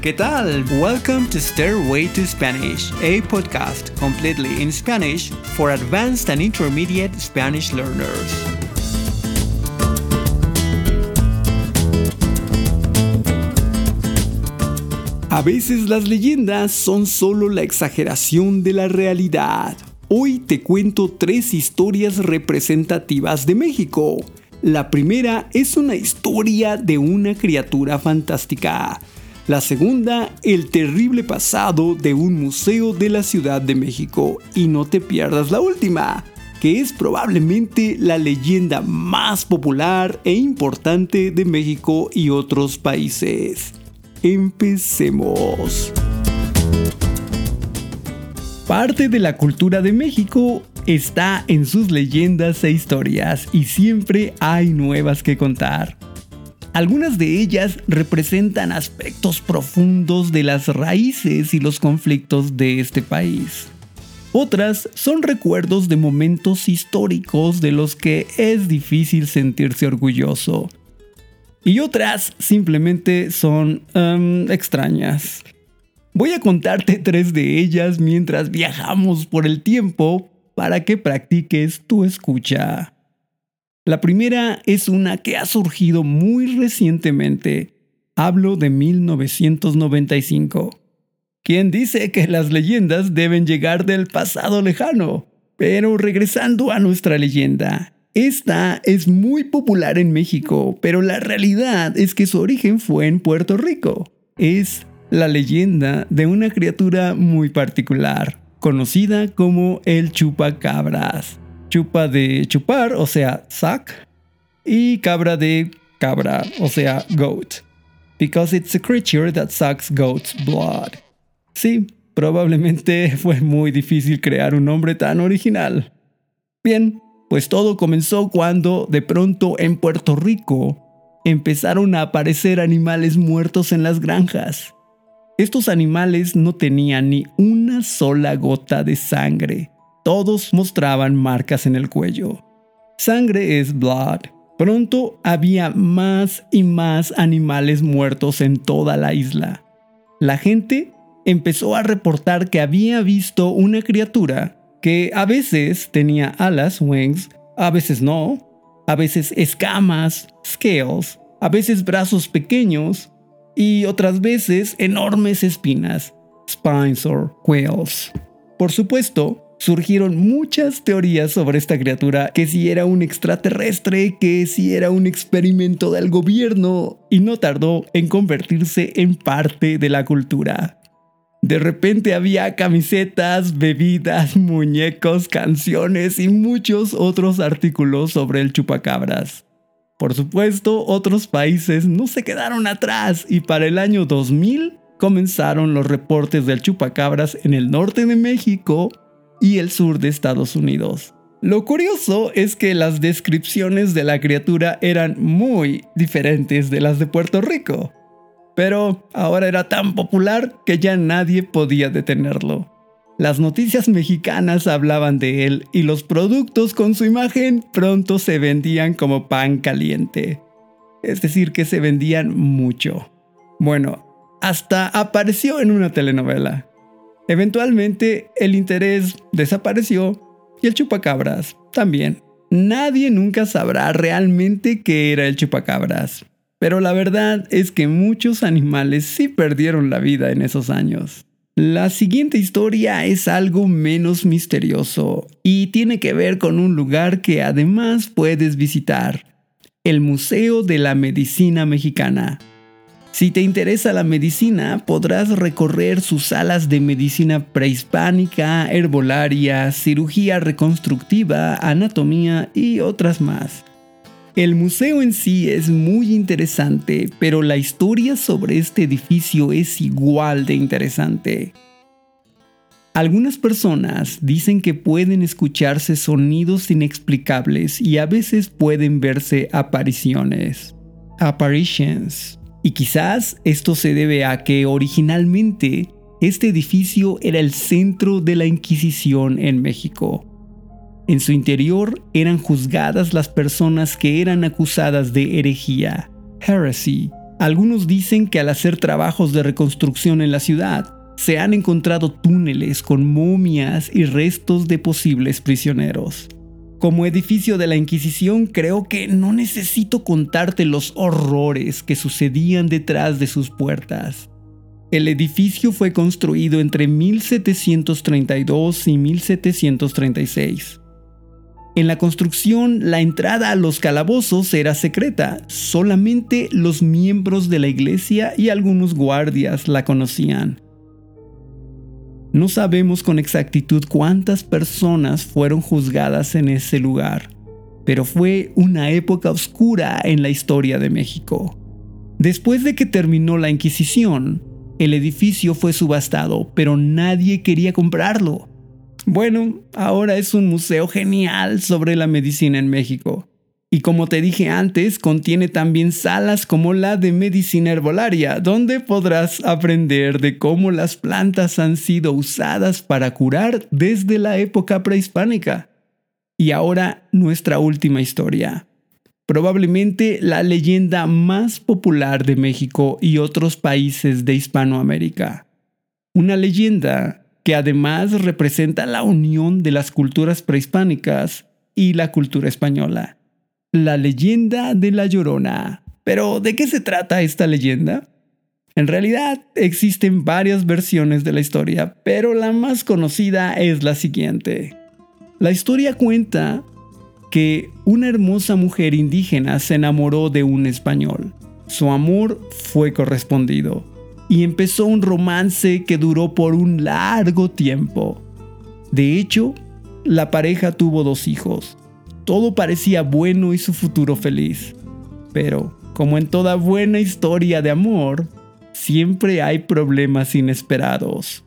¿qué tal? Welcome to Stairway to Spanish, a podcast completely in Spanish for advanced and intermediate Spanish learners. A veces las leyendas son solo la exageración de la realidad. Hoy te cuento tres historias representativas de México. La primera es una historia de una criatura fantástica. La segunda, el terrible pasado de un museo de la Ciudad de México. Y no te pierdas la última, que es probablemente la leyenda más popular e importante de México y otros países. Empecemos. Parte de la cultura de México está en sus leyendas e historias y siempre hay nuevas que contar. Algunas de ellas representan aspectos profundos de las raíces y los conflictos de este país. Otras son recuerdos de momentos históricos de los que es difícil sentirse orgulloso. Y otras simplemente son em, extrañas. Voy a contarte tres de ellas mientras viajamos por el tiempo para que practiques tu escucha. La primera es una que ha surgido muy recientemente. Hablo de 1995. ¿Quién dice que las leyendas deben llegar del pasado lejano? Pero regresando a nuestra leyenda, esta es muy popular en México, pero la realidad es que su origen fue en Puerto Rico. Es la leyenda de una criatura muy particular, conocida como el chupacabras. Chupa de chupar, o sea, sac, y cabra de cabra, o sea, goat. Because it's a creature that sucks goat's blood. Sí, probablemente fue muy difícil crear un nombre tan original. Bien, pues todo comenzó cuando de pronto en Puerto Rico empezaron a aparecer animales muertos en las granjas. Estos animales no tenían ni una sola gota de sangre. Todos mostraban marcas en el cuello. Sangre es blood. Pronto había más y más animales muertos en toda la isla. La gente empezó a reportar que había visto una criatura que a veces tenía alas, wings, a veces no, a veces escamas, scales, a veces brazos pequeños y otras veces enormes espinas, spines or quills. Por supuesto, surgieron muchas teorías sobre esta criatura, que si era un extraterrestre, que si era un experimento del gobierno, y no tardó en convertirse en parte de la cultura. De repente había camisetas, bebidas, muñecos, canciones y muchos otros artículos sobre el chupacabras. Por supuesto, otros países no se quedaron atrás y para el año 2000 comenzaron los reportes del chupacabras en el norte de México y el sur de Estados Unidos. Lo curioso es que las descripciones de la criatura eran muy diferentes de las de Puerto Rico, pero ahora era tan popular que ya nadie podía detenerlo. Las noticias mexicanas hablaban de él y los productos con su imagen pronto se vendían como pan caliente. Es decir, que se vendían mucho. Bueno, hasta apareció en una telenovela. Eventualmente el interés desapareció y el chupacabras también. Nadie nunca sabrá realmente qué era el chupacabras, pero la verdad es que muchos animales sí perdieron la vida en esos años. La siguiente historia es algo menos misterioso y tiene que ver con un lugar que además puedes visitar, el Museo de la Medicina Mexicana. Si te interesa la medicina, podrás recorrer sus salas de medicina prehispánica, herbolaria, cirugía reconstructiva, anatomía y otras más. El museo en sí es muy interesante, pero la historia sobre este edificio es igual de interesante. Algunas personas dicen que pueden escucharse sonidos inexplicables y a veces pueden verse apariciones. Apparitions. Y quizás esto se debe a que originalmente este edificio era el centro de la Inquisición en México en su interior eran juzgadas las personas que eran acusadas de herejía, heresy, Algunos dicen que al hacer trabajos de reconstrucción en la ciudad, se han encontrado túneles con momias y restos de posibles prisioneros. Como edificio de la Inquisición creo que no necesito contarte los horrores que sucedían detrás de sus puertas. El edificio fue construido entre 1732 y 1736. En la construcción, la entrada a los calabozos era secreta. Solamente los miembros de la iglesia y algunos guardias la conocían. No sabemos con exactitud cuántas personas fueron juzgadas en ese lugar, pero fue una época oscura en la historia de México. Después de que terminó la Inquisición, el edificio fue subastado, pero nadie quería comprarlo. Bueno, ahora es un museo genial sobre la medicina en México. Y como te dije antes, contiene también salas como la de medicina herbolaria, donde podrás aprender de cómo las plantas han sido usadas para curar desde la época prehispánica. Y ahora nuestra última historia. Probablemente la leyenda más popular de México y otros países de Hispanoamérica. Una leyenda que además representa la unión de las culturas prehispánicas y la cultura española la leyenda de la Llorona. Pero, ¿de qué se trata esta leyenda? En realidad existen varias versiones de la historia, pero la más conocida es la siguiente. La historia cuenta que una hermosa mujer indígena se enamoró de un español. Su amor fue correspondido y empezó un romance que duró por un largo tiempo. De hecho, la pareja tuvo dos hijos, todo parecía bueno y su futuro feliz. Pero, como en toda buena historia de amor, siempre hay problemas inesperados.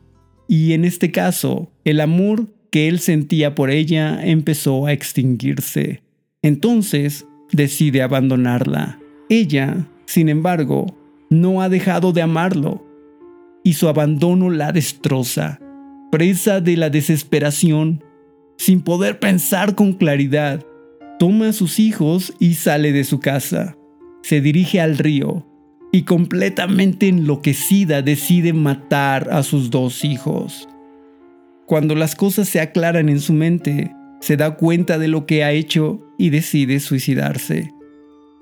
Y en este caso, el amor que él sentía por ella empezó a extinguirse. Entonces, decide abandonarla. Ella, sin embargo, no ha dejado de amarlo. Y su abandono la destroza. Presa de la desesperación, sin poder pensar con claridad, toma a sus hijos y sale de su casa. Se dirige al río y completamente enloquecida decide matar a sus dos hijos. Cuando las cosas se aclaran en su mente, se da cuenta de lo que ha hecho y decide suicidarse.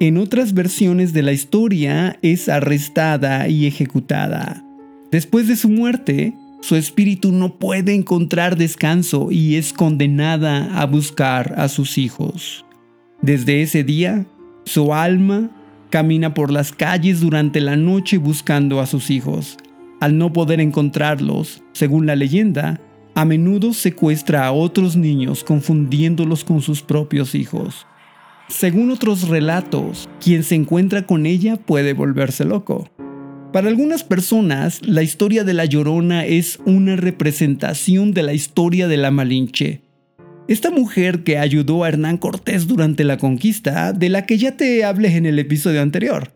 En otras versiones de la historia es arrestada y ejecutada. Después de su muerte, su espíritu no puede encontrar descanso y es condenada a buscar a sus hijos. Desde ese día, su alma camina por las calles durante la noche buscando a sus hijos. Al no poder encontrarlos, según la leyenda, a menudo secuestra a otros niños confundiéndolos con sus propios hijos. Según otros relatos, quien se encuentra con ella puede volverse loco. Para algunas personas, la historia de La Llorona es una representación de la historia de la Malinche. Esta mujer que ayudó a Hernán Cortés durante la conquista, de la que ya te hablé en el episodio anterior.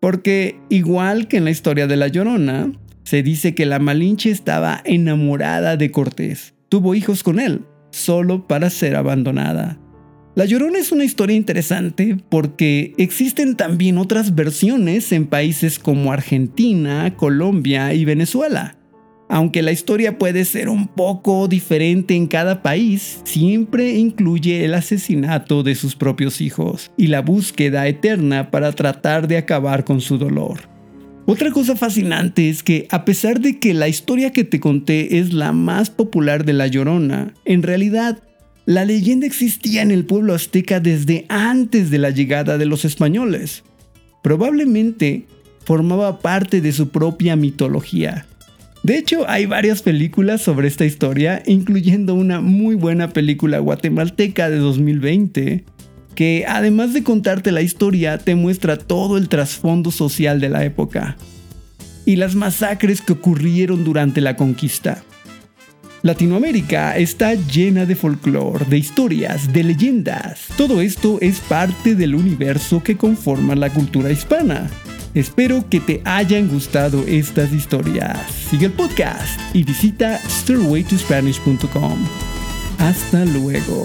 Porque, igual que en la historia de La Llorona, se dice que la Malinche estaba enamorada de Cortés. Tuvo hijos con él, solo para ser abandonada. La Llorona es una historia interesante porque existen también otras versiones en países como Argentina, Colombia y Venezuela. Aunque la historia puede ser un poco diferente en cada país, siempre incluye el asesinato de sus propios hijos y la búsqueda eterna para tratar de acabar con su dolor. Otra cosa fascinante es que a pesar de que la historia que te conté es la más popular de La Llorona, en realidad la leyenda existía en el pueblo azteca desde antes de la llegada de los españoles. Probablemente formaba parte de su propia mitología. De hecho, hay varias películas sobre esta historia, incluyendo una muy buena película guatemalteca de 2020, que además de contarte la historia, te muestra todo el trasfondo social de la época y las masacres que ocurrieron durante la conquista. Latinoamérica está llena de folclore, de historias, de leyendas. Todo esto es parte del universo que conforma la cultura hispana. Espero que te hayan gustado estas historias. Sigue el podcast y visita stairwaytospanish.com. Hasta luego.